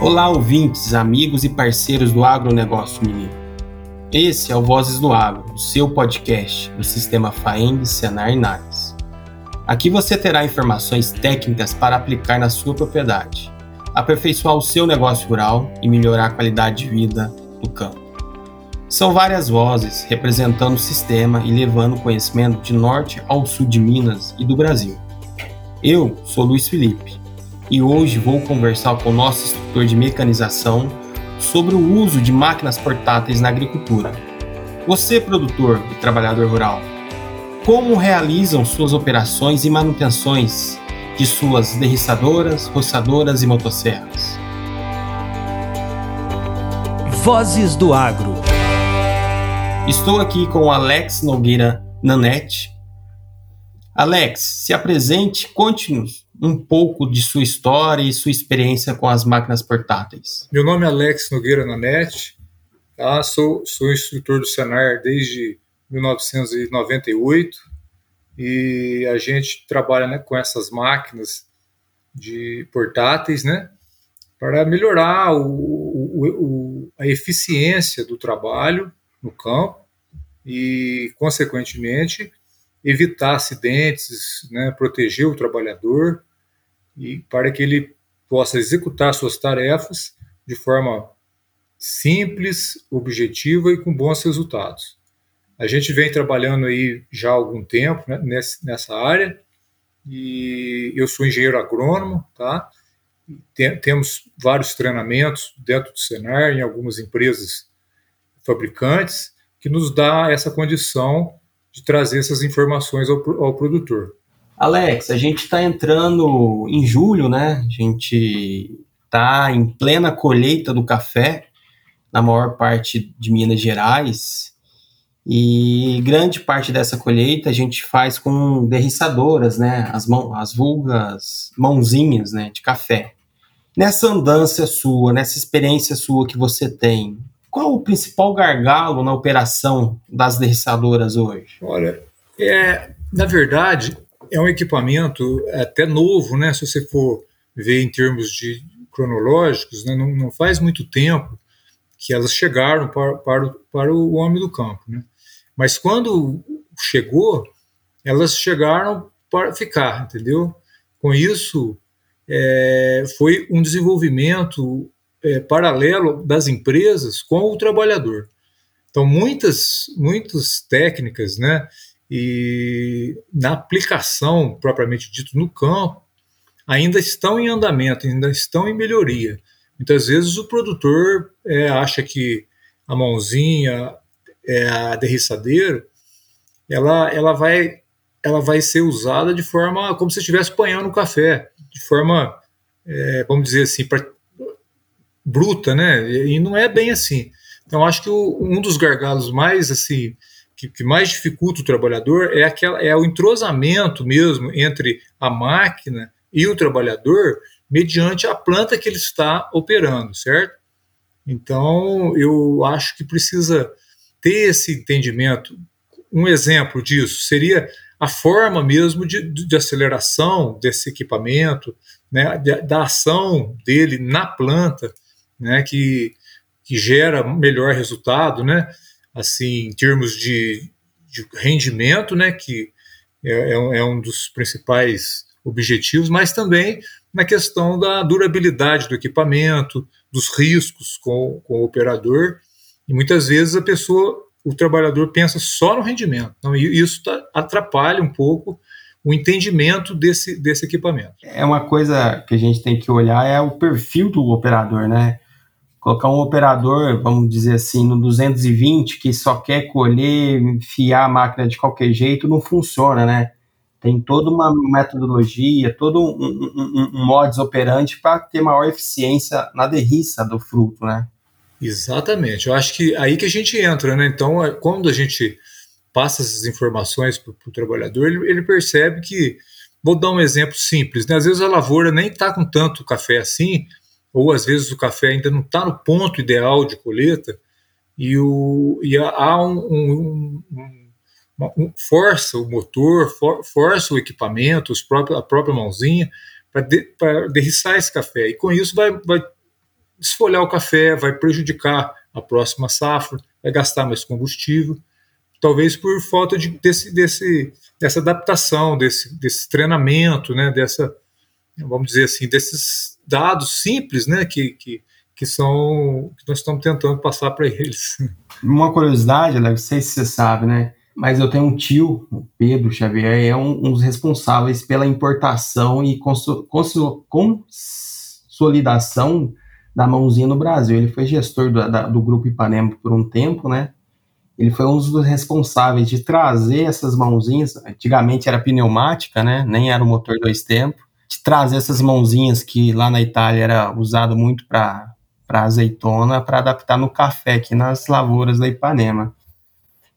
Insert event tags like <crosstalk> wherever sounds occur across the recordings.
Olá, ouvintes, amigos e parceiros do agronegócio mineiro. Esse é o Vozes do Agro, o seu podcast do sistema FAENG, Senar e NARES. Aqui você terá informações técnicas para aplicar na sua propriedade, aperfeiçoar o seu negócio rural e melhorar a qualidade de vida do campo. São várias vozes representando o sistema e levando conhecimento de norte ao sul de Minas e do Brasil. Eu sou Luiz Felipe e hoje vou conversar com o nosso instrutor de mecanização sobre o uso de máquinas portáteis na agricultura. Você, produtor e trabalhador rural, como realizam suas operações e manutenções de suas derriçadoras, roçadoras e motosserras? Vozes do Agro. Estou aqui com o Alex Nogueira Nanete. Alex, se apresente, conte-nos um pouco de sua história e sua experiência com as máquinas portáteis. Meu nome é Alex Nogueira Nanete, tá? sou, sou instrutor do Senar desde 1998 e a gente trabalha né, com essas máquinas de portáteis, né, para melhorar o, o, o, a eficiência do trabalho no campo e, consequentemente, evitar acidentes, né, proteger o trabalhador e para que ele possa executar suas tarefas de forma simples, objetiva e com bons resultados. A gente vem trabalhando aí já há algum tempo né, nessa área e eu sou engenheiro agrônomo, tá? temos vários treinamentos dentro do Senar, em algumas empresas fabricantes, que nos dá essa condição de trazer essas informações ao, ao produtor. Alex, a gente está entrando em julho, né? A gente está em plena colheita do café na maior parte de Minas Gerais. E grande parte dessa colheita a gente faz com derriçadoras, né? As, mão, as vulgas mãozinhas né? de café. Nessa andança sua, nessa experiência sua que você tem, qual o principal gargalo na operação das derriçadoras hoje? Olha, é, na verdade, é um equipamento até novo, né? Se você for ver em termos de cronológicos, né? não, não faz muito tempo que elas chegaram para, para, para o homem do campo, né? Mas quando chegou, elas chegaram para ficar, entendeu? Com isso, é, foi um desenvolvimento é, paralelo das empresas com o trabalhador. Então, muitas, muitas técnicas, né, e na aplicação propriamente dito no campo, ainda estão em andamento, ainda estão em melhoria. Muitas vezes o produtor é, acha que a mãozinha, é, a derriçadeira, ela, ela, vai, ela vai ser usada de forma como se estivesse apanhando o café, de forma, é, vamos dizer assim, pra, bruta, né? E não é bem assim. Então, acho que o, um dos gargalos mais assim que, que mais dificulta o trabalhador é, aquela, é o entrosamento mesmo entre a máquina e o trabalhador mediante a planta que ele está operando, certo? Então, eu acho que precisa ter esse entendimento. Um exemplo disso seria a forma mesmo de, de aceleração desse equipamento, né, da ação dele na planta, né, que, que gera melhor resultado, né? Assim, em termos de, de rendimento, né, que é, é, é, um dos principais objetivos, mas também na questão da durabilidade do equipamento, dos riscos com, com o operador. E muitas vezes a pessoa, o trabalhador pensa só no rendimento. Então, isso tá, atrapalha um pouco o entendimento desse, desse equipamento. É uma coisa que a gente tem que olhar é o perfil do operador, né? Colocar um operador, vamos dizer assim, no 220 que só quer colher, enfiar a máquina de qualquer jeito, não funciona, né? Tem toda uma metodologia, todo um, um, um, um modus operandi para ter maior eficiência na derriça do fruto, né? Exatamente. Eu acho que aí que a gente entra, né? Então, é, quando a gente passa essas informações para o trabalhador, ele, ele, percebe que, vou dar um exemplo simples, né? Às vezes a lavoura nem está com tanto café assim, ou às vezes o café ainda não está no ponto ideal de colheita, e, o, e há um, um, um, um força o motor, for, força o equipamento, os próprios, a própria mãozinha, para de, derriçar esse café. E com isso vai, vai desfolhar o café, vai prejudicar a próxima safra, vai gastar mais combustível, talvez por falta de, desse, desse, dessa adaptação, desse, desse treinamento, né, dessa, vamos dizer assim, desses dados simples, né, que, que, que são que nós estamos tentando passar para eles. Uma curiosidade, Alex, não sei se você sabe, né? Mas eu tenho um tio, o Pedro Xavier, é um, um dos responsáveis pela importação e consolidação da mãozinha no Brasil. Ele foi gestor do, da, do Grupo Ipanema por um tempo, né? Ele foi um dos responsáveis de trazer essas mãozinhas. Antigamente era pneumática, né? Nem era o motor dois tempos. De trazer essas mãozinhas que lá na Itália era usado muito para azeitona, para adaptar no café aqui nas lavouras da Ipanema.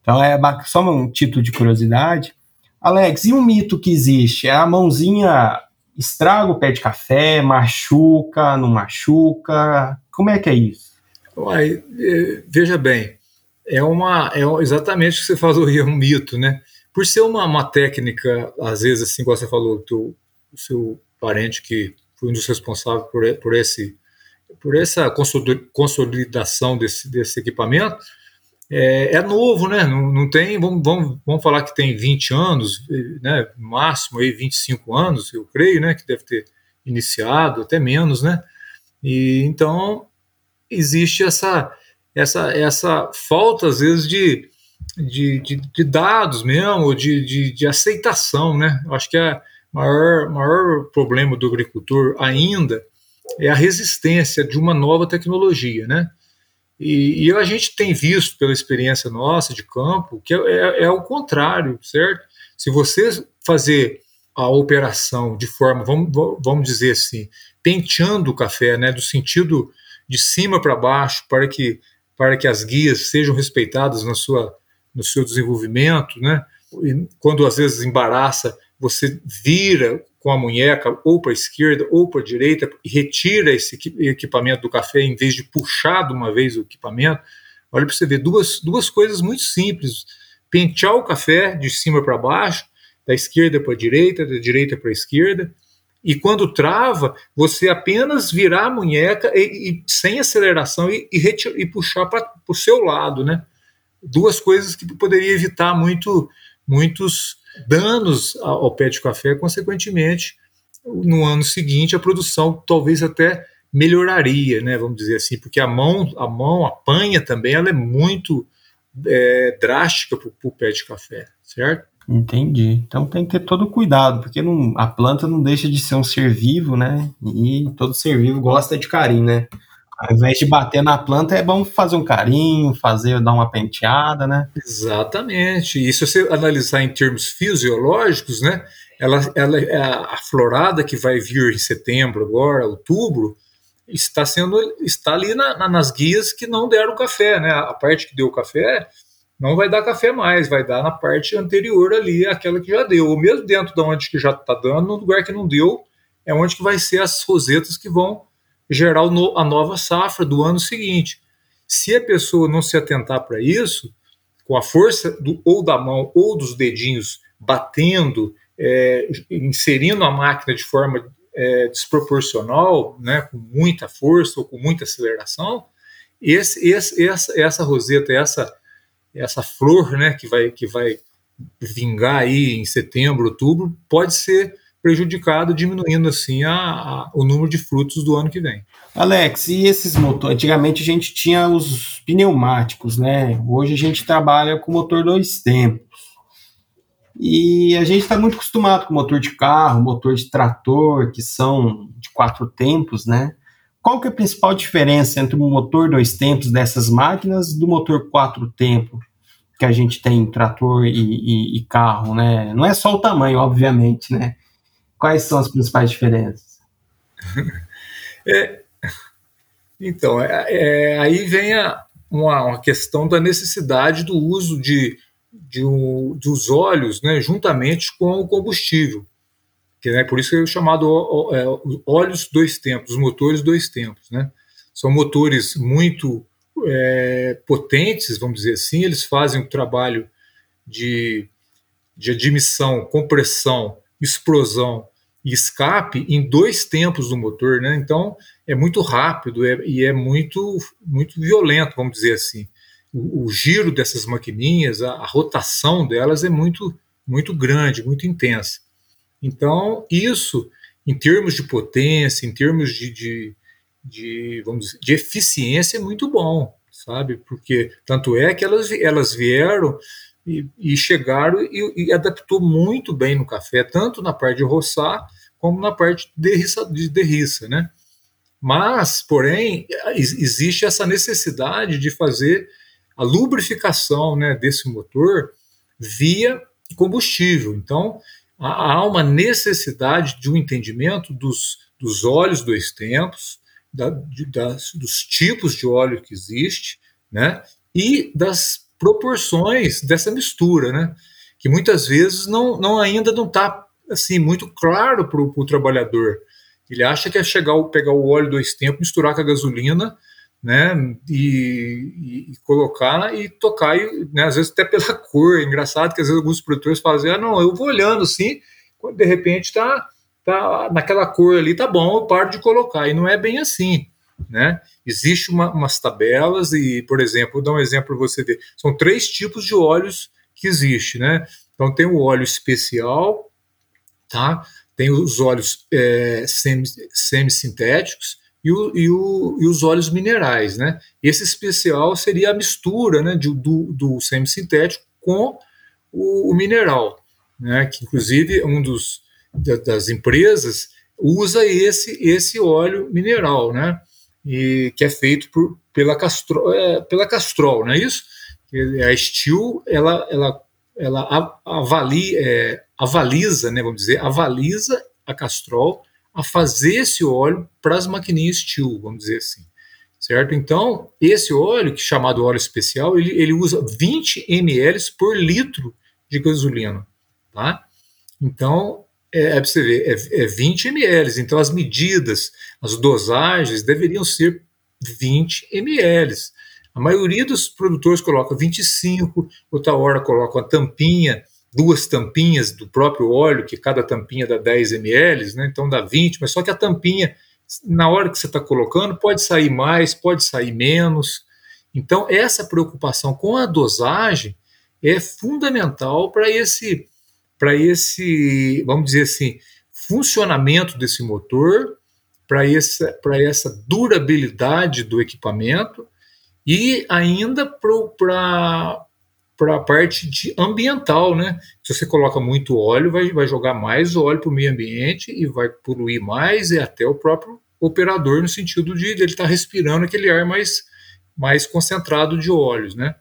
Então é só um título de curiosidade. Alex, e um mito que existe? É a mãozinha estraga o pé de café, machuca, não machuca? Como é que é isso? Uai, é, veja bem, é uma é exatamente o que você falou, é um mito, né? Por ser uma, uma técnica, às vezes, assim, como você falou, teu, o seu parente que foi um dos responsáveis por, por esse por essa consolidação desse, desse equipamento, é, é, novo, né? Não, não tem, vamos, vamos, vamos falar que tem 20 anos, né? Máximo aí 25 anos, eu creio, né? Que deve ter iniciado, até menos, né? E então existe essa essa essa falta às vezes de de, de, de dados mesmo, de, de, de, aceitação, né? Eu acho que é o maior, maior problema do agricultor ainda é a resistência de uma nova tecnologia, né? E, e, a gente tem visto pela experiência nossa de campo que é, é, é, o contrário, certo? Se você fazer a operação de forma, vamos, vamos dizer assim, penteando o café, né, do sentido de cima para baixo, para que, para que as guias sejam respeitadas na sua, no seu desenvolvimento, né? E quando às vezes embaraça, você vira com a munheca ou para a esquerda ou para a direita e retira esse equipamento do café em vez de puxar de uma vez o equipamento. Olha para você ver duas, duas coisas muito simples: pentear o café de cima para baixo, da esquerda para a direita, da direita para a esquerda. E quando trava, você apenas virar a munheca e, e sem aceleração e, e, retirar, e puxar para o seu lado, né? Duas coisas que poderia evitar muito, muitos danos ao pé de café, consequentemente, no ano seguinte a produção talvez até melhoraria, né, vamos dizer assim, porque a mão, a mão, a panha também, ela é muito é, drástica para o pé de café, certo? Entendi. Então tem que ter todo cuidado, porque não, a planta não deixa de ser um ser vivo, né? E todo ser vivo gosta de carinho, né? Ao invés de bater na planta, é bom fazer um carinho, fazer, dar uma penteada, né? Exatamente. E se você analisar em termos fisiológicos, né? Ela, ela, é a florada que vai vir em setembro, agora, outubro, está sendo está ali na, na, nas guias que não deram café, né? A parte que deu café não vai dar café mais, vai dar na parte anterior ali, aquela que já deu. Ou mesmo dentro de onde que já está dando, no lugar que não deu, é onde que vai ser as rosetas que vão gerar a nova safra do ano seguinte. Se a pessoa não se atentar para isso, com a força do, ou da mão ou dos dedinhos batendo, é, inserindo a máquina de forma é, desproporcional, né, com muita força ou com muita aceleração, esse, esse, essa, essa roseta, essa, essa flor né, que, vai, que vai vingar aí em setembro, outubro, pode ser prejudicado, diminuindo assim a, a, o número de frutos do ano que vem. Alex, e esses motores? Antigamente a gente tinha os pneumáticos, né? Hoje a gente trabalha com motor dois tempos. E a gente está muito acostumado com motor de carro, motor de trator, que são de quatro tempos, né? Qual que é a principal diferença entre o motor dois tempos dessas máquinas do motor quatro tempos que a gente tem em trator e, e, e carro, né? Não é só o tamanho, obviamente, né? Quais são as principais diferenças? <laughs> É, então, é, é, aí vem a, uma, uma, questão da necessidade do uso de, de um, dos óleos né, juntamente com o combustível. Que, né, por isso que é chamado é, óleos dois tempos, os motores dois tempos. Né? São motores muito é, potentes, vamos dizer assim, eles fazem o trabalho de, de admissão, compressão, explosão e escape em dois tempos do motor, né? Então é muito rápido é, e é muito muito violento, vamos dizer assim. O, o giro dessas maquininhas, a, a, rotação delas é muito muito grande, muito intensa. Então isso, em termos de potência, em termos de, de, de vamos dizer, de eficiência, é muito bom, sabe? Porque tanto é que elas elas vieram e, e chegaram e, e, adaptou muito bem no café, tanto na parte de roçar como na parte de derriça, de derriça né? Mas, porém, existe essa necessidade de fazer a lubrificação né, desse motor via combustível. Então, há uma necessidade de um entendimento dos, dos óleos dois tempos, da, de, das, dos tipos de óleo que existe, né, e das proporções dessa mistura, né? Que muitas vezes não, não ainda não está assim muito claro para o trabalhador. Ele acha que é chegar pegar o óleo dois tempos, misturar com a gasolina, né? E, e, colocar e tocar, e, né, às vezes até pela <laughs> cor. É engraçado que às vezes alguns produtores fazem, ah, não, eu vou olhando assim, de repente está tá naquela cor ali, tá bom, eu paro de colocar. E não é bem assim. Né? Existe uma, umas tabelas e, por exemplo, vou dar um exemplo para você ver. São três tipos de óleos que existe, né? Então tem o óleo especial, tá? Tem os óleos é, semissintéticos e, o, e, o, e, os óleos minerais, né? Esse especial seria a mistura, né, de, do, do semissintético com o, o mineral, né? Que inclusive um dos das empresas usa esse esse óleo mineral, né? E que é feito por, pela, Castrol, é, pela Castrol, não é isso? A Steel, ela, ela, ela avalia, é, avaliza, né, vamos dizer, avaliza a Castrol a fazer esse óleo para as maquininhas Steel, vamos dizer assim. Certo? Então, esse óleo, que é chamado óleo especial, ele, ele usa 20 ml por litro de gasolina. Tá? Então, é, é para você ver, é, é 20 ml. Então, as medidas, as dosagens deveriam ser 20 ml. A maioria dos produtores coloca 25, outra hora coloca uma tampinha, duas tampinhas do próprio óleo, que cada tampinha dá 10 ml, né? então dá 20, mas só que a tampinha, na hora que você está colocando, pode sair mais, pode sair menos. Então, essa preocupação com a dosagem é fundamental para esse para esse, vamos dizer assim, funcionamento desse motor, para essa, essa durabilidade do equipamento e ainda para a parte de ambiental, né? Se você coloca muito óleo, vai, vai jogar mais óleo para o meio ambiente e vai poluir mais e até o próprio operador no sentido de ele estar tá respirando aquele ar mais, mais concentrado de óleos, né?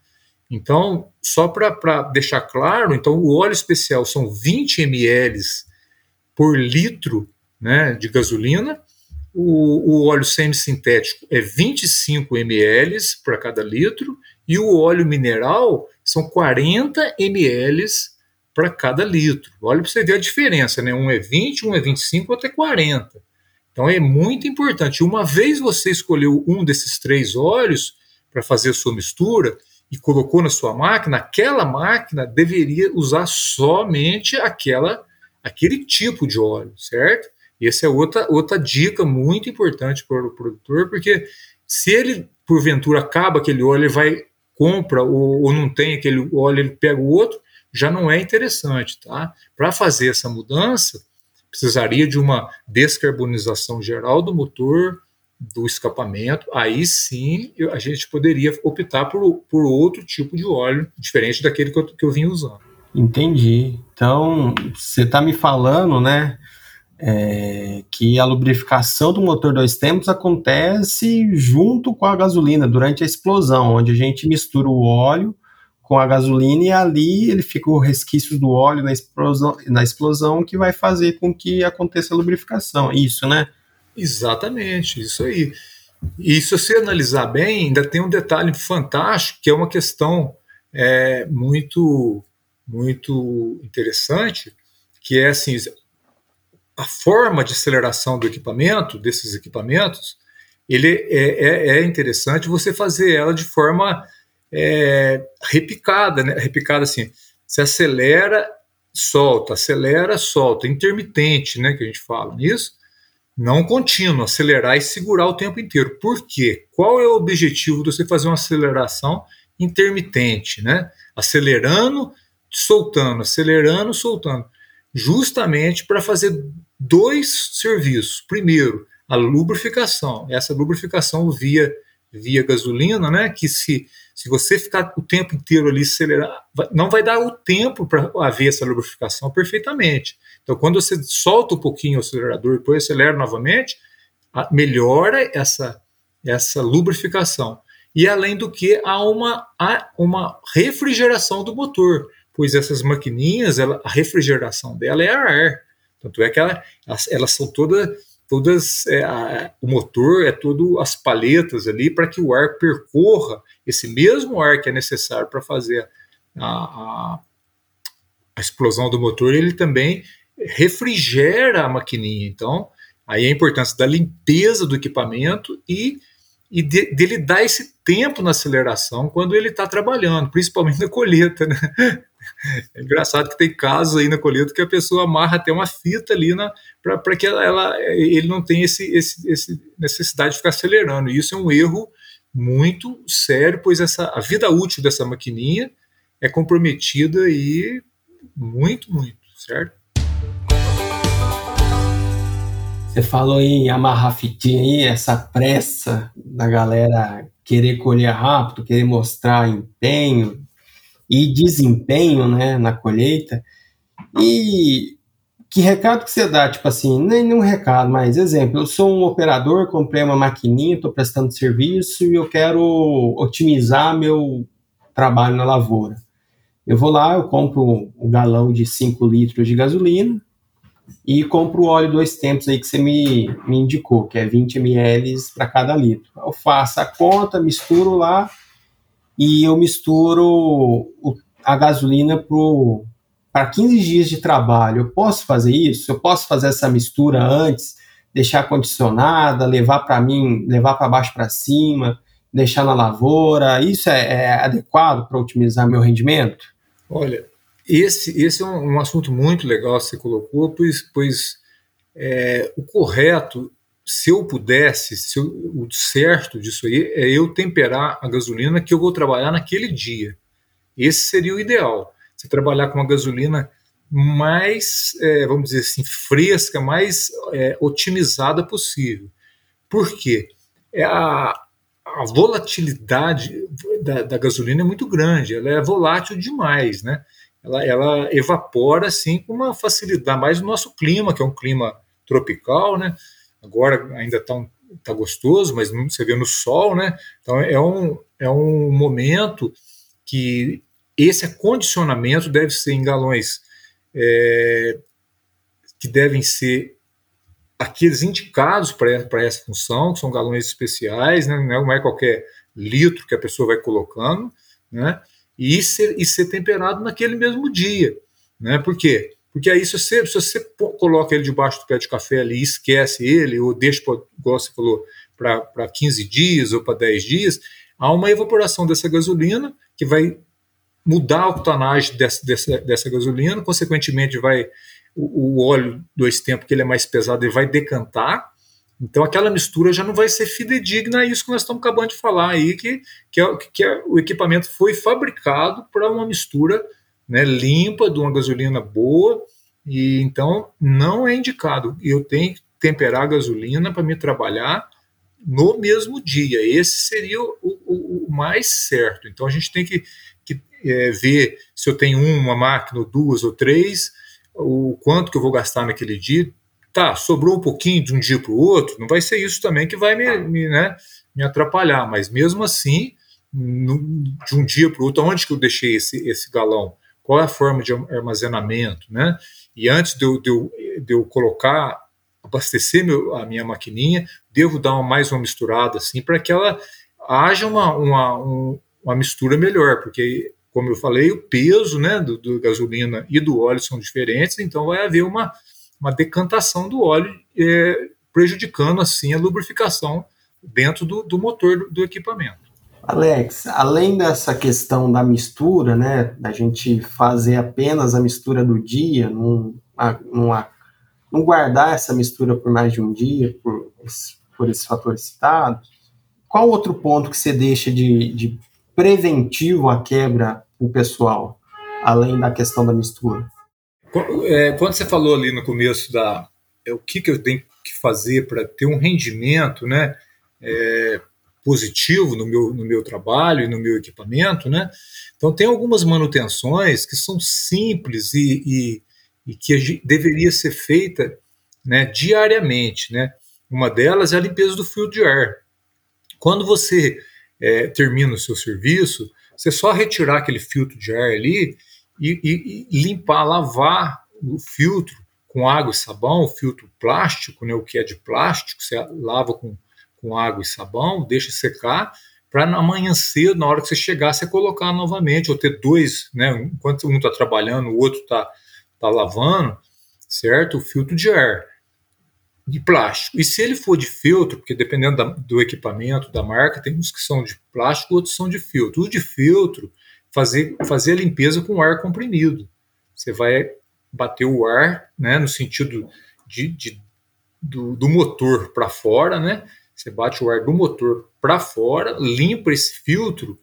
Então, só para deixar claro, então o óleo especial são 20 ml por litro né, de gasolina, o, o óleo semissintético é 25 ml para cada litro, e o óleo mineral são 40 ml para cada litro. Olha para você ver a diferença, né? Um é 20, um é 25, outro é 40. Então é muito importante. Uma vez você escolheu um desses três óleos para fazer a sua mistura, e colocou na sua máquina, aquela máquina deveria usar somente aquela, aquele tipo de óleo, certo? E essa é outra, outra dica muito importante para o produtor, porque se ele, porventura, acaba aquele óleo, ele vai, compra ou, ou não tem aquele óleo, ele pega o outro, já não é interessante, tá? Para fazer essa mudança, precisaria de uma descarbonização geral do motor, do escapamento, aí sim a gente poderia optar por, por outro tipo de óleo, diferente daquele que eu, que eu vinha usando. Entendi. Então, você está me falando, né, é, que a lubrificação do motor dois tempos acontece junto com a gasolina, durante a explosão, onde a gente mistura o óleo com a gasolina e ali ele fica o resquício do óleo na explosão, na explosão que vai fazer com que aconteça a lubrificação. Isso, né? Exatamente, isso aí. E se você analisar bem, ainda tem um detalhe fantástico, que é uma questão é, muito, muito interessante, que é assim, a forma de aceleração do equipamento, desses equipamentos, ele é, é, é interessante você fazer ela de forma é, repicada, né? repicada assim, se acelera solta, acelera, solta, intermitente, né, que a gente fala nisso, não contínuo, acelerar e segurar o tempo inteiro. Por quê? Qual é o objetivo de você fazer uma aceleração intermitente, né? Acelerando, soltando, acelerando, soltando, justamente para fazer dois serviços. Primeiro, a lubrificação. Essa lubrificação via via gasolina, né? Que se, se você ficar o tempo inteiro ali acelerar, não vai dar o tempo para haver essa lubrificação perfeitamente. Então, quando você solta um pouquinho o acelerador e depois acelera novamente, melhora essa, essa lubrificação. E além do que, há uma, há uma refrigeração do motor, pois essas maquininhas, ela, a refrigeração dela é ar. Tanto é que ela, elas, elas são todas todas é, a, o motor é todo as paletas ali para que o ar percorra esse mesmo ar que é necessário para fazer a, a, a, explosão do motor ele também refrigera a maquininha então aí a importância da limpeza do equipamento e e de, dele dar esse tempo na aceleração quando ele está trabalhando, principalmente na colheita, né? É engraçado que tem casos aí na colheita que a pessoa amarra até uma fita ali para que ela, ela, ele não tenha esse, esse, esse, necessidade de ficar acelerando. E isso é um erro muito sério, pois essa, a vida útil dessa maquininha é comprometida e muito, muito, certo? Você falou em amarrar fitinha aí, essa pressa da galera querer colher rápido, querer mostrar empenho, e desempenho né, na colheita. E que recado que você dá? Tipo assim, nenhum recado, mas exemplo, eu sou um operador, comprei uma maquininha, estou prestando serviço e eu quero otimizar meu trabalho na lavoura. Eu vou lá, eu compro um galão de 5 litros de gasolina e compro o óleo dois tempos aí que você me, me indicou, que é 20 ml para cada litro. Eu faço a conta, misturo lá, e eu misturo a gasolina para 15 dias de trabalho. Eu posso fazer isso? Eu posso fazer essa mistura antes, deixar condicionada, levar para mim, levar para baixo para cima, deixar na lavoura? Isso é, é adequado para otimizar meu rendimento? Olha, esse, esse é um, um, assunto muito legal que você colocou, pois, pois é, o correto se eu pudesse, se eu, o certo disso aí é eu temperar a gasolina que eu vou trabalhar naquele dia. Esse seria o ideal. Você trabalhar com uma gasolina mais, é, vamos dizer assim, fresca, mais é, otimizada possível. Por quê? É a, a volatilidade da, da, gasolina é muito grande, ela é volátil demais, né? Ela, ela evapora assim com uma facilidade, mais no nosso clima, que é um clima tropical, né? Agora ainda está tá gostoso, mas você vê no sol, né? Então é um, é um momento que esse acondicionamento deve ser em galões é, que devem ser aqueles indicados para essa função, que são galões especiais, né? não é qualquer litro que a pessoa vai colocando, né? e, ser, e ser temperado naquele mesmo dia. Né? Por quê? Porque aí, se você, se você coloca ele debaixo do pé de café ali e esquece ele, ou deixa, igual você falou, para 15 dias ou para 10 dias, há uma evaporação dessa gasolina que vai mudar a octanagem dessa, dessa, dessa gasolina, consequentemente vai o, o, óleo dois tempos que ele é mais pesado ele vai decantar, então aquela mistura já não vai ser fidedigna a isso que nós estamos acabando de falar aí, que, que, é, que é, o equipamento foi fabricado para uma mistura né, limpa, de uma gasolina boa, e então não é indicado. Eu tenho que temperar a gasolina para me trabalhar no mesmo dia. Esse seria o, o, o mais certo. Então a gente tem que, que é, ver se eu tenho uma máquina, ou duas ou três, o quanto que eu vou gastar naquele dia. Tá, sobrou um pouquinho de um dia para o outro, não vai ser isso também que vai me, me, né, me atrapalhar, mas mesmo assim, no, de um dia para o outro, onde que eu deixei esse, esse galão? Qual é a forma de armazenamento, né? E antes de eu, de eu, de eu colocar, abastecer meu, a minha maquininha, devo dar uma, mais uma misturada assim para que ela haja uma, uma, um, uma mistura melhor, porque como eu falei, o peso né, do, do, gasolina e do óleo são diferentes, então vai haver uma, uma decantação do óleo, é, prejudicando assim a lubrificação dentro do, do motor do, do, equipamento. Alex, além dessa questão da mistura, né, da gente fazer apenas a mistura do dia, não, não, não guardar essa mistura por mais de um dia, por, por esses fatores citados, qual outro ponto que você deixa de, de preventivo à quebra o pessoal, além da questão da mistura? É, quando você falou ali no começo da é, o que, que eu tenho que fazer para ter um rendimento, né, é, positivo no meu, no meu trabalho e no meu equipamento, né? Então tem algumas manutenções que são simples e, e, e que deveria ser feita né, diariamente, né? Uma delas é a limpeza do fio de ar. Quando você é, termina o seu serviço, você só retirar aquele filtro de ar ali e, e, e limpar, lavar o filtro com água e sabão, o filtro plástico, né, o que é de plástico, você lava com com água e sabão, deixa secar, para amanhã cedo, na hora que você chegar, você colocar novamente, ou ter dois, né? Enquanto um está trabalhando, o outro está tá lavando, certo? O filtro de ar de plástico. E se ele for de filtro, porque dependendo da, do equipamento, da marca, tem uns que são de plástico, outros são de filtro. O de filtro, fazer, fazer a limpeza com ar comprimido. Você vai bater o ar, né, no sentido de, de do, do motor para fora, né? Você bate o ar do motor para fora, limpa esse filtro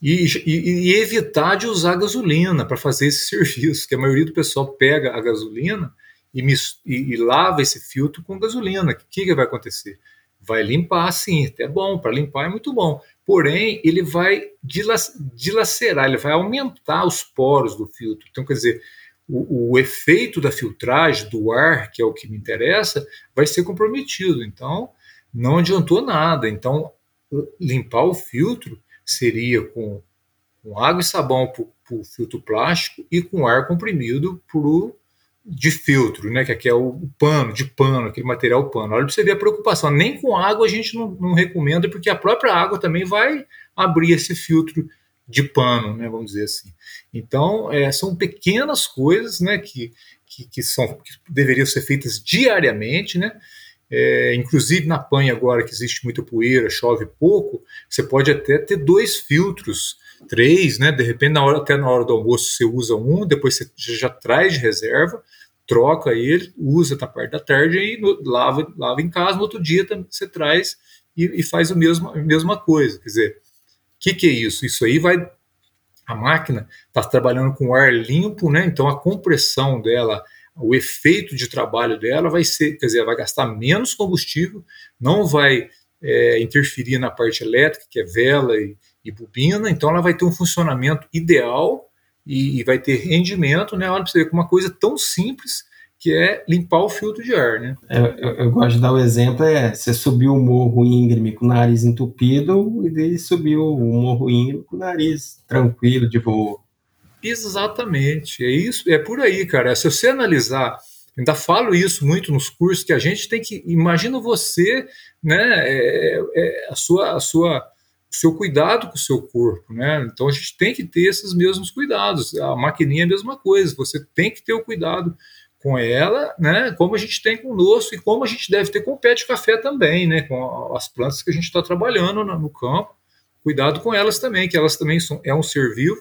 e, e, e evitar de usar gasolina para fazer esse <laughs> serviço, que a maioria do pessoal pega a gasolina e, e, e lava esse filtro com gasolina. O que, que vai acontecer? Vai limpar sim, é bom, para limpar é muito bom. Porém, ele vai dilacerar, ele vai aumentar os poros do filtro. Então, quer dizer, o, o, efeito da filtragem do ar, que é o que me interessa, vai ser comprometido. Então, não adiantou nada. Então, limpar o filtro seria com, com água e sabão para o filtro plástico e com ar comprimido pro de filtro, né? Que aqui é o pano, de pano, aquele material pano. Olha para você ver a preocupação. Nem com água a gente não, não, recomenda, porque a própria água também vai abrir esse filtro de pano, né? Vamos dizer assim. Então, é, são pequenas coisas, né? Que, que, que, são, que deveriam ser feitas diariamente, né? É, inclusive na panha agora que existe muita poeira, chove pouco, você pode até ter dois filtros, três, né? De repente, na hora, até na hora do almoço você usa um, depois você já traz de reserva, troca ele, usa na parte da tarde e no, lava, lava em casa, no outro dia você traz e, e faz a mesma, a mesma coisa. Quer dizer, o que, que é isso? Isso aí vai. A máquina está trabalhando com ar limpo, né? Então a compressão dela o efeito de trabalho dela vai ser, quer dizer, vai gastar menos combustível, não vai é, interferir na parte elétrica, que é vela e, e, bobina, então ela vai ter um funcionamento ideal e, e vai ter rendimento, né? Olha para você ver, uma coisa tão simples que é limpar o filtro de ar, né? Eu, eu, eu, gosto de dar o exemplo, é você subiu o morro íngreme com o nariz entupido e daí subiu o morro íngreme com o nariz tranquilo, de boa. Exatamente, é isso, é por aí, cara. Se você analisar, ainda falo isso muito nos cursos que a gente tem que, imagina você, né, é, é, a sua, a sua, seu cuidado com o seu corpo, né? Então a gente tem que ter esses mesmos cuidados. A maquininha é a mesma coisa. Você tem que ter o cuidado com ela, né? Como a gente tem conosco e como a gente deve ter com o pé de café também, né? Com as plantas que a gente está trabalhando no campo. Cuidado com elas também, que elas também são é um ser vivo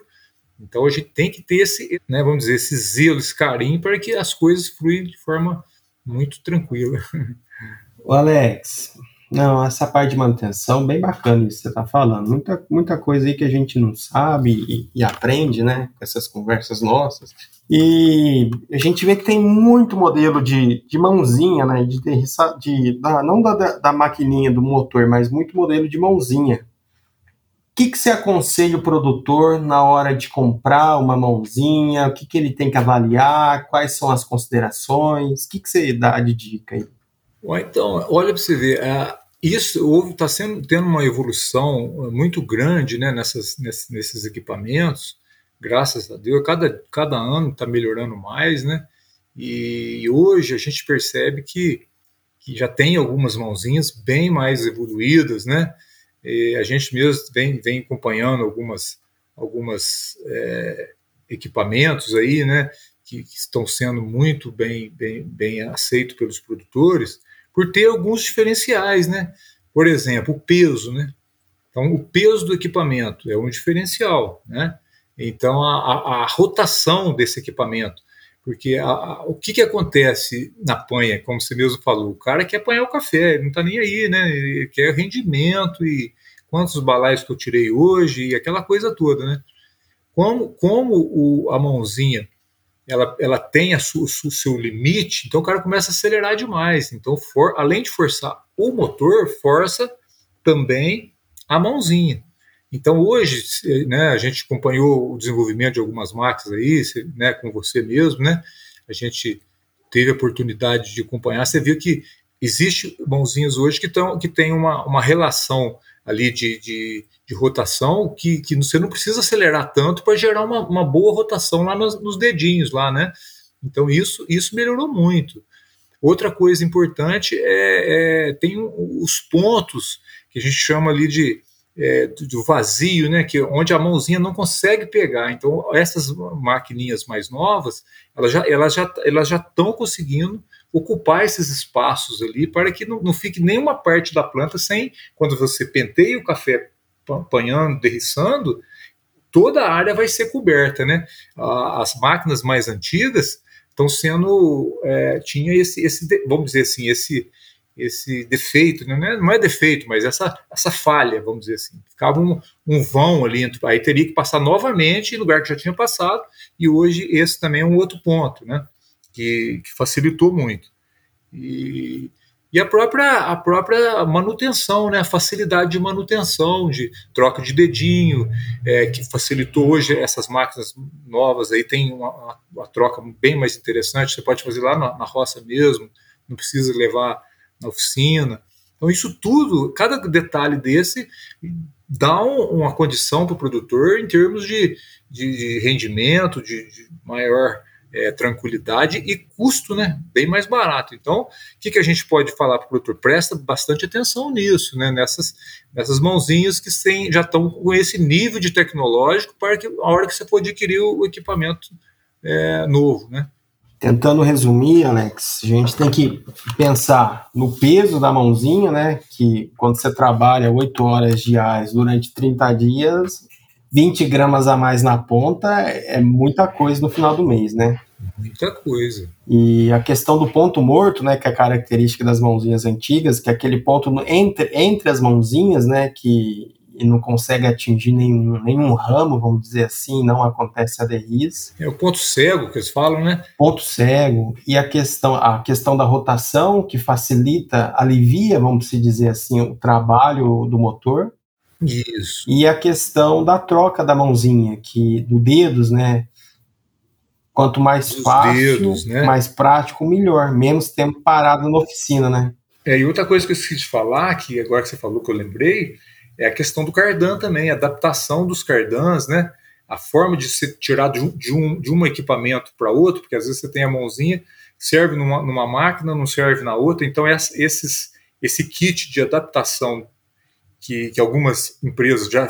então a gente tem que ter esse, né, vamos dizer, esse zelo, esse carinho para que as coisas fluem de forma muito tranquila. O Alex, não, essa parte de manutenção, bem bacana isso que você está falando. Muita, muita coisa aí que a gente não sabe e, e, aprende, né, com essas conversas nossas. E a gente vê que tem muito modelo de, de mãozinha, né, de, de, de da, não da, da maquininha do motor, mas muito modelo de mãozinha que, que você aconselha o produtor na hora de comprar uma mãozinha? O que, que ele tem que avaliar? Quais são as considerações? O que, que você dá de dica aí? Então, olha para você ver, é, isso está tendo uma evolução muito grande né, nessas, nesses, nesses equipamentos, graças a Deus. Cada, cada ano está melhorando mais, né? E, e hoje a gente percebe que, que já tem algumas mãozinhas bem mais evoluídas, né? E a gente mesmo vem, vem acompanhando algumas, algumas é, equipamentos aí, né, que, que, estão sendo muito bem, bem, bem aceitos pelos produtores, por ter alguns diferenciais, né? Por exemplo, o peso, né? Então, o peso do equipamento é um diferencial, né? Então, a, a, a rotação desse equipamento, porque a, a, o que, que acontece na panha, como você mesmo falou, o cara quer apanhar o café, ele não está nem aí, né? Ele quer rendimento e quantos balaios que eu tirei hoje e aquela coisa toda, né? Como, como o, a mãozinha ela, ela tem o seu limite, então o cara começa a acelerar demais. Então, for, além de forçar o motor, força também a mãozinha. Então, hoje, né, a gente acompanhou o desenvolvimento de algumas máquinas aí, né, com você mesmo, né? A gente teve a oportunidade de acompanhar. Você viu que existe mãozinhas hoje que, tão, que tem uma, uma relação ali de, de, de rotação que, que você não precisa acelerar tanto para gerar uma, uma boa rotação lá nos, nos, dedinhos lá, né? Então isso, isso melhorou muito. Outra coisa importante é, é tem os pontos que a gente chama ali de é, do vazio, né, que onde a mãozinha não consegue pegar. Então essas maquininhas mais novas, elas já elas já elas já estão conseguindo ocupar esses espaços ali para que não, não fique nenhuma parte da planta sem quando você penteia o café apanhando, derriçando, toda a área vai ser coberta, né? As máquinas mais antigas estão sendo é, tinha esse, esse vamos dizer assim esse esse defeito, né? não é defeito, mas essa, essa falha, vamos dizer assim. Ficava um, um vão ali, aí teria que passar novamente em lugar que já tinha passado, e hoje esse também é um outro ponto, né? que, que facilitou muito. E, e a própria, a própria manutenção, né? a facilidade de manutenção, de troca de dedinho, é, que facilitou hoje essas máquinas novas aí tem uma, uma, uma, troca bem mais interessante, você pode fazer lá na, na roça mesmo, não precisa levar na oficina. Então, isso tudo, cada detalhe desse dá um, uma condição para o produtor em termos de, de, de rendimento, de, de maior é, tranquilidade e custo né, bem mais barato. Então, o que, que a gente pode falar para o produtor? Presta bastante atenção nisso, né, nessas, nessas mãozinhas que sem, já estão com esse nível de tecnológico para que a hora que você for adquirir o equipamento é, novo. Né. Tentando resumir, Alex, a gente tem que pensar no peso da mãozinha, né? Que quando você trabalha 8 horas diárias durante 30 dias, 20 gramas a mais na ponta é muita coisa no final do mês, né? Muita coisa. E a questão do ponto morto, né, que é a característica das mãozinhas antigas, que é aquele ponto entre, entre as mãozinhas, né, que não consegue atingir nenhum, nenhum ramo, vamos dizer assim, não acontece a derris. É o ponto cego que eles falam, né? Ponto cego. E a questão, a questão da rotação, que facilita, alivia, vamos dizer assim, o trabalho do motor. Isso. E a questão da troca da mãozinha, que do dedos, né? Quanto mais fácil, dedos, né? mais prático, melhor. Menos tempo parado na oficina, né? É, e outra coisa que eu esqueci de falar, que agora que você falou que eu lembrei, é a questão do cardan também, a adaptação dos cardans, né? A forma de se tirar de um, de um, de um equipamento para outro, porque às vezes você tem a mãozinha, serve numa, numa máquina, não serve na outra. Então, esses, esse kit de adaptação que, que algumas empresas já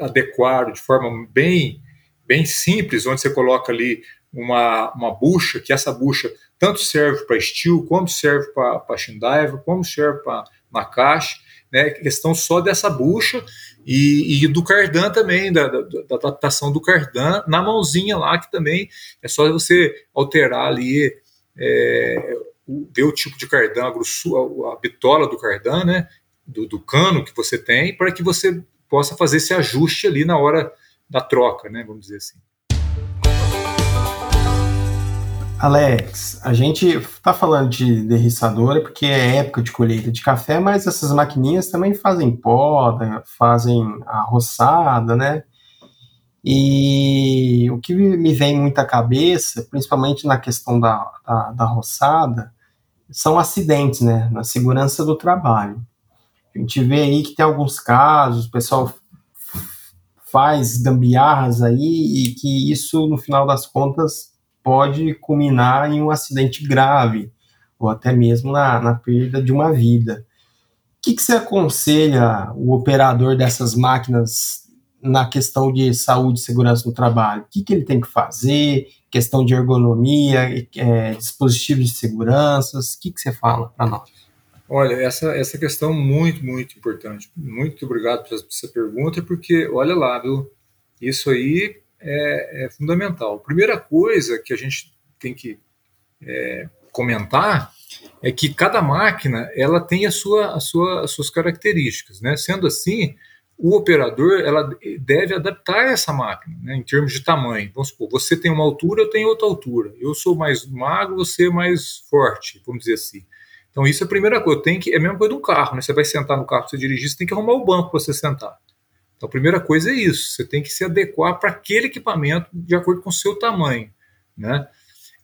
adequaram de forma bem, bem simples, onde você coloca ali uma, uma bucha, que essa bucha tanto serve para steel, como serve para Shindaiva, como serve para Nakashi, né, questão só dessa bucha e, e do cardan também, da, da, da, adaptação do cardan na mãozinha lá, que também é só você alterar ali, é, ver o tipo de cardan, a, grossura, a bitola do cardan, né, do, do cano que você tem, para que você possa fazer esse ajuste ali na hora da troca, né, vamos dizer assim. Alex, a gente está falando de derriçadora porque é época de colheita de café, mas essas maquininhas também fazem poda, fazem a roçada, né? E o que me vem muito à cabeça, principalmente na questão da, da, da roçada, são acidentes, né? Na segurança do trabalho. A gente vê aí que tem alguns casos, o pessoal faz gambiarras aí e que isso, no final das contas, pode culminar em um acidente grave, ou até mesmo na, na perda de uma vida. O que, que você aconselha o operador dessas máquinas na questão de saúde e segurança no trabalho? O que, que ele tem que fazer? Questão de ergonomia, é, dispositivos de segurança, o que, que você fala para nós? Olha, essa, essa questão muito, muito importante. Muito obrigado por essa pergunta, porque, olha lá, viu? isso aí é, é fundamental. Primeira coisa que a gente tem que é, comentar é que cada máquina ela tem a sua, a sua, as suas características. Né? Sendo assim, o operador ela deve adaptar essa máquina né, em termos de tamanho. Vamos supor, você tem uma altura, eu tenho outra altura. Eu sou mais magro, você é mais forte, vamos dizer assim. Então, isso é a primeira coisa. Tem que, é a mesma coisa de um carro. Né? Você vai sentar no carro para você dirigir, você tem que arrumar o banco para você sentar. Então, a primeira coisa é isso. Você tem que se adequar para aquele equipamento de acordo com o seu tamanho. Né?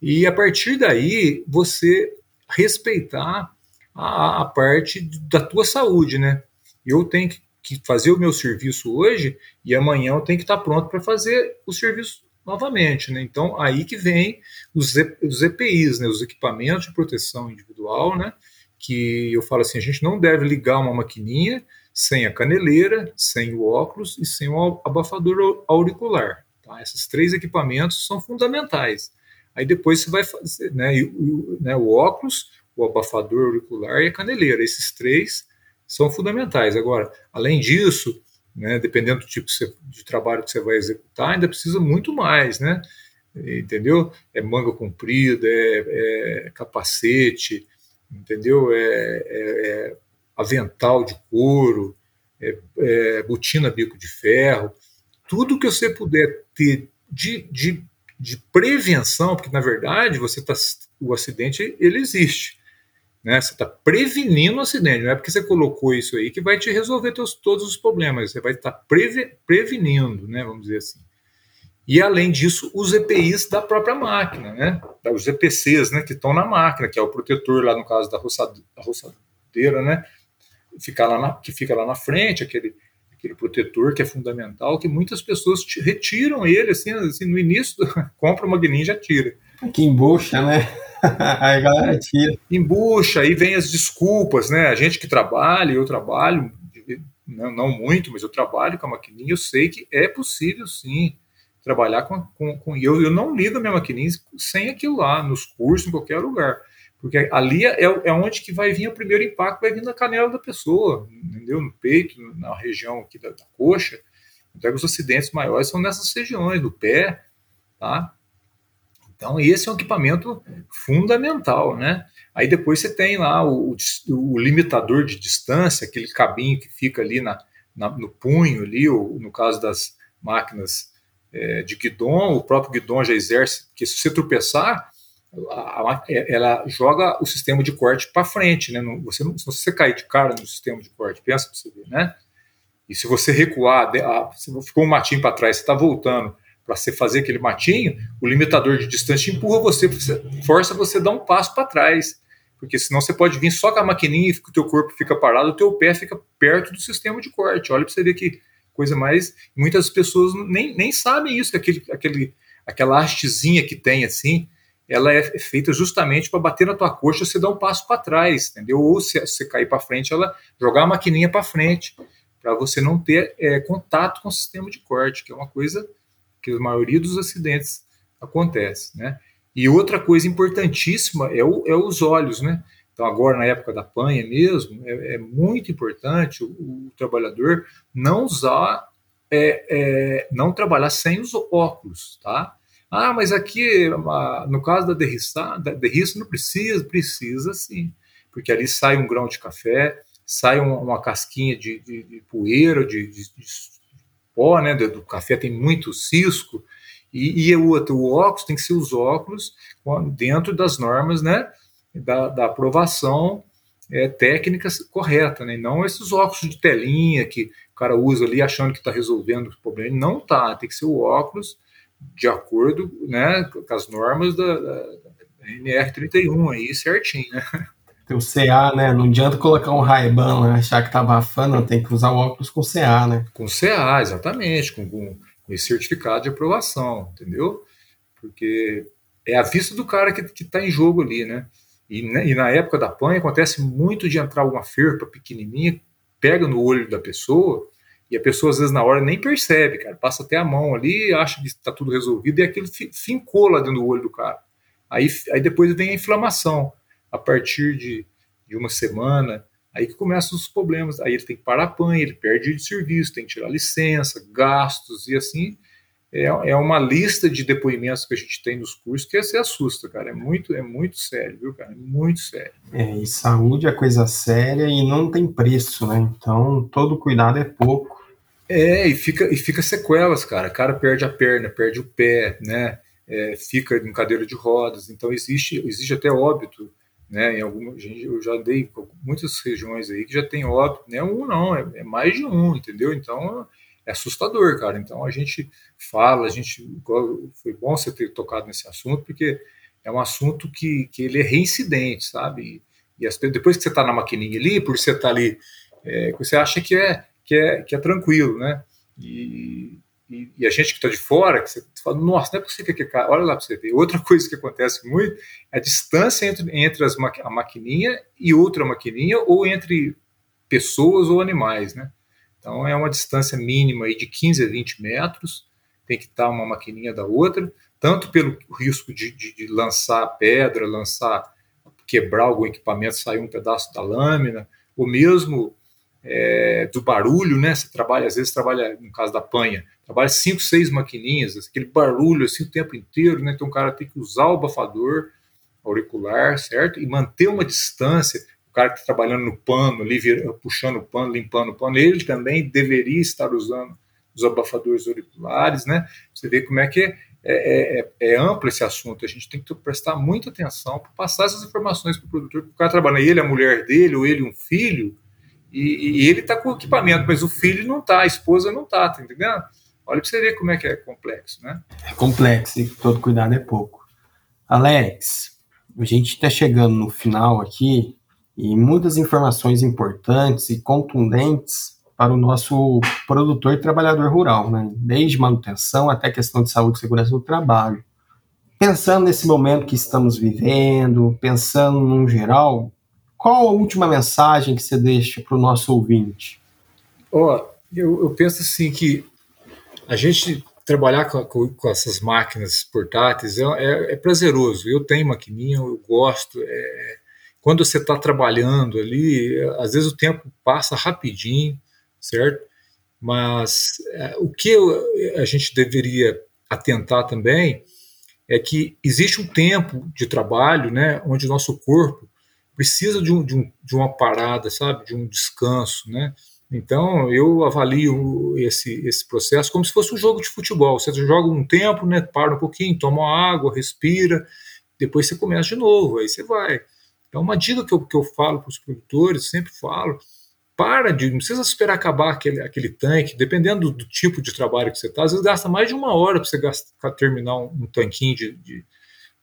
E a partir daí, você respeitar a, a parte da tua saúde. Né? Eu tenho que que fazer o meu serviço hoje e amanhã eu tenho que estar pronto para fazer o serviço novamente. Né? Então, aí que vem os, os EPIs, né? os equipamentos de proteção individual, né? que eu falo assim, a gente não deve ligar uma maquininha sem a caneleira, sem o óculos e sem o abafador auricular. Tá? Esses três equipamentos são fundamentais. Aí depois você vai fazer né, o, né, o óculos, o abafador auricular e a caneleira. Esses três são fundamentais. Agora, além disso, né, dependendo do tipo de trabalho que você vai executar, ainda precisa muito mais, né? Entendeu? É manga comprida, é, é capacete, entendeu? É, é, é avental de couro, é, é, botina bico de ferro, tudo que você puder ter de, de, de prevenção, porque na verdade você tá, o acidente ele existe. Né? Você está prevenindo o acidente, não é porque você colocou isso aí que vai te resolver teus, todos os problemas, você vai estar tá preve, prevenindo, né? vamos dizer assim. E além disso, os EPIs da própria máquina, né? os EPCs né, que estão na máquina, que é o protetor lá no caso da roçadeira, né? Fica lá na, que fica lá na frente, aquele, aquele protetor que é fundamental, que muitas pessoas retiram ele assim, assim no início, do, <laughs> compra uma guininha e já tira. Que embucha, né? <laughs> aí a galera tira. Embucha, aí vem as desculpas, né? A gente que trabalha, eu trabalho, não, não muito, mas eu trabalho com a maquininha, eu sei que é possível sim trabalhar com. com, com eu, eu não ligo a minha maquininha sem aquilo lá, nos cursos, em qualquer lugar. Porque ali é, é onde que vai vir o primeiro impacto, vai vir na canela da pessoa, entendeu? No peito, na região aqui da, da coxa. Então, os acidentes maiores são nessas regiões, do pé, tá? Então, esse é um equipamento fundamental, né? Aí depois você tem lá o, o limitador de distância, aquele cabinho que fica ali na, na, no punho, ali, ou, no caso das máquinas é, de guidon, o próprio guidon já exerce, porque se você tropeçar, ela joga o sistema de corte para frente, né? Você não, se você cair de cara no sistema de corte, pensa para você ver, né? E se você recuar, se ficou um matinho para trás, você está voltando para você fazer aquele matinho, o limitador de distância empurra você, força você a dar um passo para trás. Porque senão você pode vir só com a maquininha e o teu corpo fica parado, o teu pé fica perto do sistema de corte. Olha para você ver que coisa mais. Muitas pessoas nem, nem sabem isso, que aquele, aquele, aquela hastezinha que tem assim, ela é feita justamente para bater na tua coxa você dar um passo para trás, entendeu? Ou se você cair para frente, ela jogar a maquininha para frente, para você não ter é, contato com o sistema de corte, que é uma coisa que a maioria dos acidentes acontece, né? E outra coisa importantíssima é, o, é os olhos, né? Então, agora, na época da panha mesmo, é, é muito importante o, o, trabalhador não usar, é, é, não trabalhar sem os óculos, tá? Ah, mas aqui, no caso da derriça, da derriça não precisa, precisa sim, porque ali sai um grão de café, sai uma, uma casquinha de, de, de poeira, de, de, pó, né, do, do café tem muito cisco, e, e o, o óculos tem que ser os óculos dentro das normas, né, da, da aprovação é, técnica correta, né, não esses óculos de telinha que o cara usa ali achando que está resolvendo o problema, não tá, tem que ser o óculos de acordo, né, com as normas da, da, da NR31 aí certinho, né. Tem o CA, né? Não adianta colocar um Ray-Ban lá, achar que tá abafando, tem que usar o óculos com CA, né? Com CA, exatamente, com, com, esse certificado de aprovação, entendeu? Porque é a vista do cara que, que tá em jogo ali, né? E, né, e na época da panha acontece muito de entrar uma ferpa pequenininha, pega no olho da pessoa, e a pessoa às vezes na hora nem percebe, cara, passa até a mão ali, acha que está tudo resolvido, e aquilo fincou lá dentro do olho do cara. Aí, aí depois vem a inflamação a partir de, de uma semana, aí que começam os problemas. Aí ele tem que parar a panha, ele perde de serviço, tem que tirar licença, gastos e assim. É, é uma lista de depoimentos que a gente tem nos cursos que se assusta, cara. É muito, é muito sério, viu, cara? É muito sério. É, e saúde é coisa séria e não tem preço, né? Então todo cuidado é pouco. É, e fica, e fica sequelas, cara. O cara perde a perna, perde o pé, né? É, fica em cadeira de rodas. Então existe, existe até óbito né? Em alguma, eu já dei muitas regiões aí que já tem óbito, não é um não, é, é, mais de um, entendeu? Então é assustador, cara. Então a gente fala, a gente foi bom você ter tocado nesse assunto porque é um assunto que, que ele é reincidente, sabe? E as, depois que você está na maquininha ali, por você estar tá ali, é, você acha que é que é que é tranquilo, né? E, e, e, a gente que está de fora, que você fala, nossa, não é possível que olha lá para você ver. Outra <laughs> coisa que acontece muito é a distância entre, entre as, a maquininha e outra maquininha, ou entre pessoas ou animais, né? Então é uma distância mínima aí de 15 a 20 metros, tem que estar uma maquininha da outra, tanto pelo risco de, de, de lançar pedra, lançar, quebrar algum equipamento, sair um pedaço da lâmina, ou mesmo é, do barulho, né? Você trabalha, às vezes trabalha, no caso da panha, trabalha cinco, seis maquininhas, aquele barulho assim o tempo inteiro, né? Então o cara tem que usar o abafador auricular, certo? E manter uma distância. O cara que está trabalhando no pano, ali, puxando o pano, limpando o pano, ele também deveria estar usando os abafadores auriculares, né? Você vê como é que é, é, é, é amplo esse assunto. A gente tem que prestar muita atenção para passar essas informações para o produtor. O cara trabalha, ele, a mulher dele, ou ele, um filho, e, e ele está com o equipamento, mas o filho não está, a esposa não está, tá entendendo? Olha para você ver como é que é complexo, né? É complexo e todo cuidado é pouco. Alex, a gente está chegando no final aqui e muitas informações importantes e contundentes para o nosso produtor e trabalhador rural, né? desde manutenção até questão de saúde e segurança do trabalho. Pensando nesse momento que estamos vivendo, pensando no geral, qual a última mensagem que você deixa para o nosso ouvinte? Ó, oh, eu, eu, penso assim que a gente trabalhar com, com, com essas máquinas portáteis é, é, é, prazeroso. Eu tenho maquininha, eu gosto. É, quando você está trabalhando ali, às vezes o tempo passa rapidinho, certo? Mas é, o que eu, a gente deveria atentar também é que existe um tempo de trabalho, né, onde o nosso corpo precisa de, um, de, um, de uma parada, sabe, de um descanso, né? Então eu avalio esse, esse processo como se fosse um jogo de futebol. Você joga um tempo, né, para um pouquinho, toma água, respira, depois você começa de novo, aí você vai. Então uma dica que eu, que eu falo para os produtores, sempre falo, para de, não precisa esperar acabar aquele, aquele tanque, dependendo do, do tipo de trabalho que você está, às vezes gasta mais de uma hora para você gastar, terminar um, um tanquinho de, de,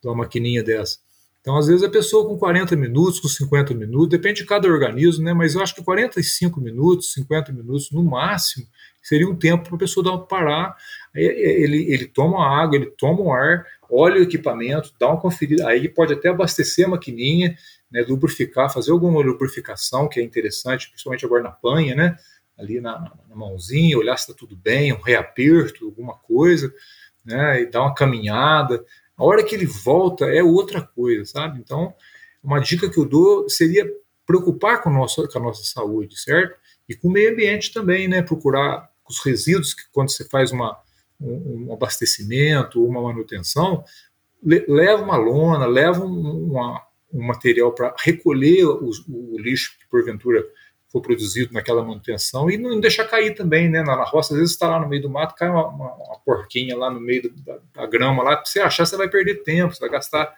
de uma maquininha dessa. Então, às vezes, a pessoa com 40 minutos, com 50 minutos, depende de cada organismo, né? mas eu acho que 45 minutos, 50 minutos no máximo, seria um tempo para a pessoa dar uma parar. Ele, ele toma água, ele toma o ar, olha o equipamento, dá uma conferida. Aí ele pode até abastecer a maquininha, né, lubrificar, fazer alguma lubrificação, que é interessante, principalmente agora na panha, né? ali na, na mãozinha, olhar se está tudo bem, um reaperto, alguma coisa, né? e dar uma caminhada a hora que ele volta é outra coisa, sabe? Então, uma dica que eu dou seria preocupar com, nosso, com a nossa saúde, certo? E com o meio ambiente também, né? Procurar os resíduos que quando você faz uma, um, um abastecimento, uma manutenção, le, leva uma lona, leva um, uma, um material para recolher o, o, lixo que porventura produzido naquela manutenção e não deixar cair também, né? Na, roça, às vezes está lá no meio do mato, cai uma, uma, uma porquinha lá no meio da, da, grama lá, se você achar, você vai perder tempo, você vai gastar,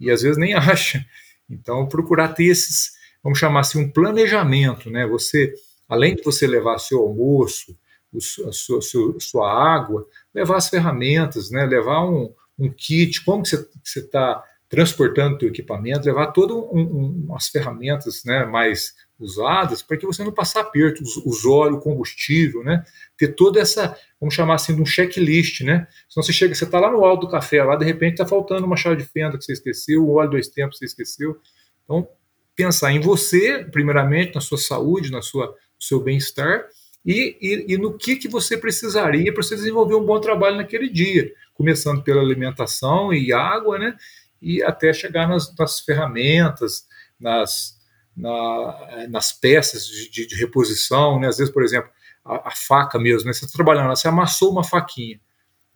e às vezes nem <laughs> acha. Então, procurar ter esses, vamos chamar assim, um planejamento, né? Você, além de você levar seu almoço, o, a sua, sua água, levar as ferramentas, né? Levar um, um kit, como que você está transportando o equipamento, levar todas um, um, ferramentas né, mais usadas para que você não passe aperto, os, óleo, combustível, né? Ter toda essa, vamos chamar assim, de um checklist, né? Senão você chega, você está lá no alto do café, lá de repente está faltando uma chave de fenda que você esqueceu, o óleo dois tempos que você esqueceu. Então, pensar em você, primeiramente, na sua saúde, na sua, no seu bem-estar, e, e, e, no que, que você precisaria para você desenvolver um bom trabalho naquele dia, começando pela alimentação e água, né? E até chegar nas, nas ferramentas, nas, na, nas peças de, de, de, reposição, né? Às vezes, por exemplo, a, a faca mesmo, né? Você está trabalhando, você amassou uma faquinha,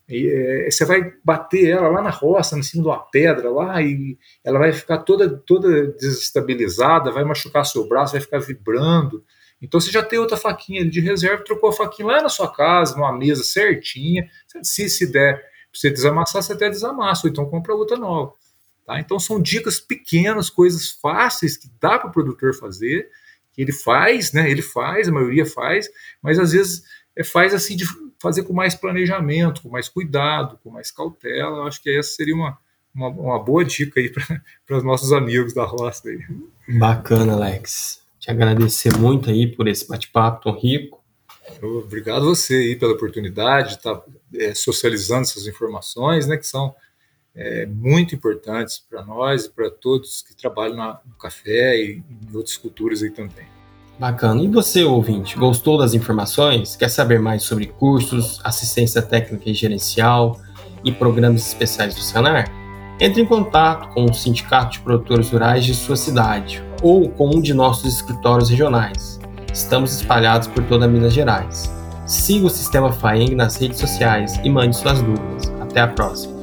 e, é, você vai bater ela lá na roça, em cima de uma pedra lá, e ela vai ficar toda, toda desestabilizada, vai machucar seu braço, vai ficar vibrando. Então você já tem outra faquinha de reserva, trocou a faquinha lá na sua casa, numa mesa certinha. Se, se der para você desamassar, você até desamassa, ou então compra outra nova. Tá? Então são dicas pequenas, coisas fáceis que dá para o produtor fazer, que ele faz, né? Ele faz, a maioria faz, mas às vezes é, faz assim de fazer com mais planejamento, com mais cuidado, com mais cautela. Eu acho que essa seria uma, uma, uma boa dica aí <laughs> para os nossos amigos da roça. Aí. Bacana, Alex. Te agradecer muito aí por esse bate-papo tão rico. Obrigado a você aí pela oportunidade de estar é, socializando essas informações, né, que são é, muito importantes para nós e para todos que trabalham na, no café e em outras culturas aí também. Bacana. E você, ouvinte, gostou das informações? Quer saber mais sobre cursos, assistência técnica e gerencial e programas especiais do Senar? Entre em contato com o Sindicato de Produtores Rurais de sua cidade ou com um de nossos escritórios regionais. Estamos espalhados por toda Minas Gerais. Siga o Sistema FAENG nas redes sociais e mande suas dúvidas. Até a próxima!